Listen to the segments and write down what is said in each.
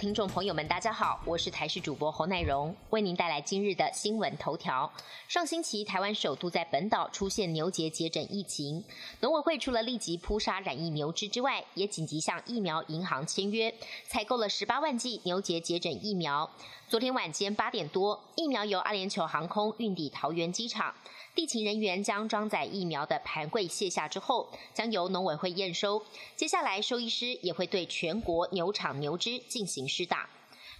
听众朋友们，大家好，我是台视主播侯乃荣，为您带来今日的新闻头条。上星期，台湾首度在本岛出现牛结节疹疫情，农委会除了立即扑杀染疫牛只之外，也紧急向疫苗银行签约，采购了十八万剂牛结节疹疫苗。昨天晚间八点多，疫苗由阿联酋航空运抵桃园机场。地勤人员将装载疫苗的盘柜卸下之后，将由农委会验收。接下来，兽医师也会对全国牛场牛只进行施打。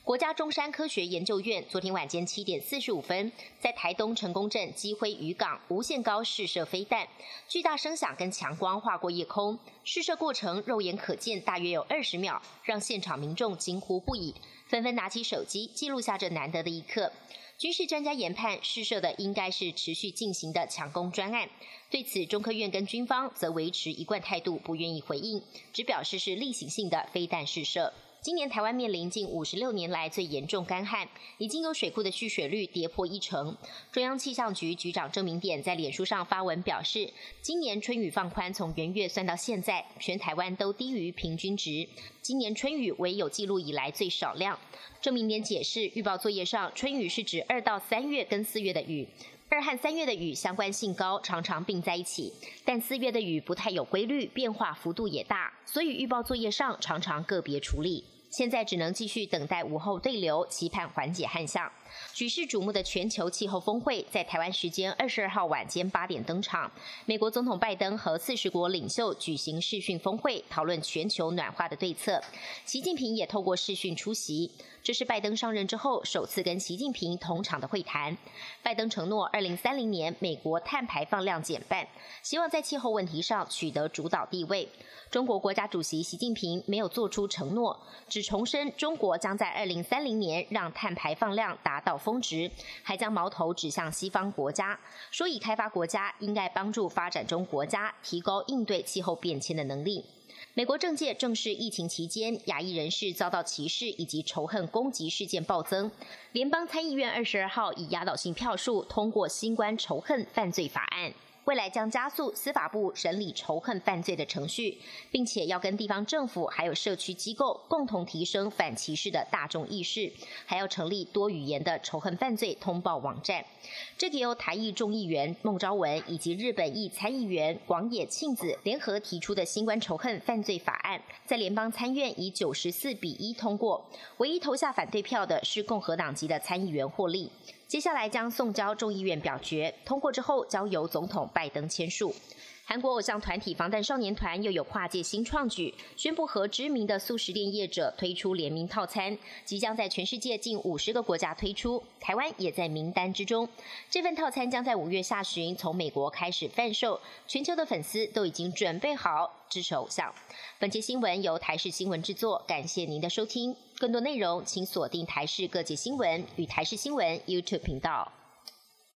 国家中山科学研究院昨天晚间七点四十五分，在台东成功镇基辉渔港无限高试射飞弹，巨大声响跟强光划过夜空，试射过程肉眼可见，大约有二十秒，让现场民众惊呼不已，纷纷拿起手机记录下这难得的一刻。军事专家研判，试射的应该是持续进行的强攻专案。对此，中科院跟军方则维持一贯态度，不愿意回应，只表示是例行性的飞弹试射。今年台湾面临近五十六年来最严重干旱，已经有水库的蓄水率跌破一成。中央气象局局长郑明典在脸书上发文表示，今年春雨放宽，从元月算到现在，全台湾都低于平均值。今年春雨为有记录以来最少量。郑明典解释，预报作业上，春雨是指二到三月跟四月的雨。二和三月的雨相关性高，常常并在一起，但四月的雨不太有规律，变化幅度也大，所以预报作业上常常个别处理。现在只能继续等待午后对流，期盼缓解旱象。举世瞩目的全球气候峰会在台湾时间二十二号晚间八点登场。美国总统拜登和四十国领袖举行视讯峰会，讨论全球暖化的对策。习近平也透过视讯出席，这是拜登上任之后首次跟习近平同场的会谈。拜登承诺，二零三零年美国碳排放量减半，希望在气候问题上取得主导地位。中国国家主席习近平没有做出承诺，只重申中国将在二零三零年让碳排放量达到峰值，还将矛头指向西方国家，说以开发国家应该帮助发展中国家提高应对气候变迁的能力。美国政界正是疫情期间，亚裔人士遭到歧视以及仇恨攻击事件暴增，联邦参议院二十二号以压倒性票数通过新冠仇恨犯罪法案。未来将加速司法部审理仇恨犯罪的程序，并且要跟地方政府还有社区机构共同提升反歧视的大众意识，还要成立多语言的仇恨犯罪通报网站。这个由台裔众议员孟昭文以及日本裔参议员广野庆子联合提出的新冠仇恨犯罪法案，在联邦参院以九十四比一通过，唯一投下反对票的是共和党籍的参议员霍利。接下来将送交众议院表决，通过之后交由总统拜登签署。韩国偶像团体防弹少年团又有跨界新创举，宣布和知名的素食店业者推出联名套餐，即将在全世界近五十个国家推出，台湾也在名单之中。这份套餐将在五月下旬从美国开始贩售，全球的粉丝都已经准备好支持偶像。本节新闻由台视新闻制作，感谢您的收听。更多内容请锁定台视各界新闻与台视新闻 YouTube 频道。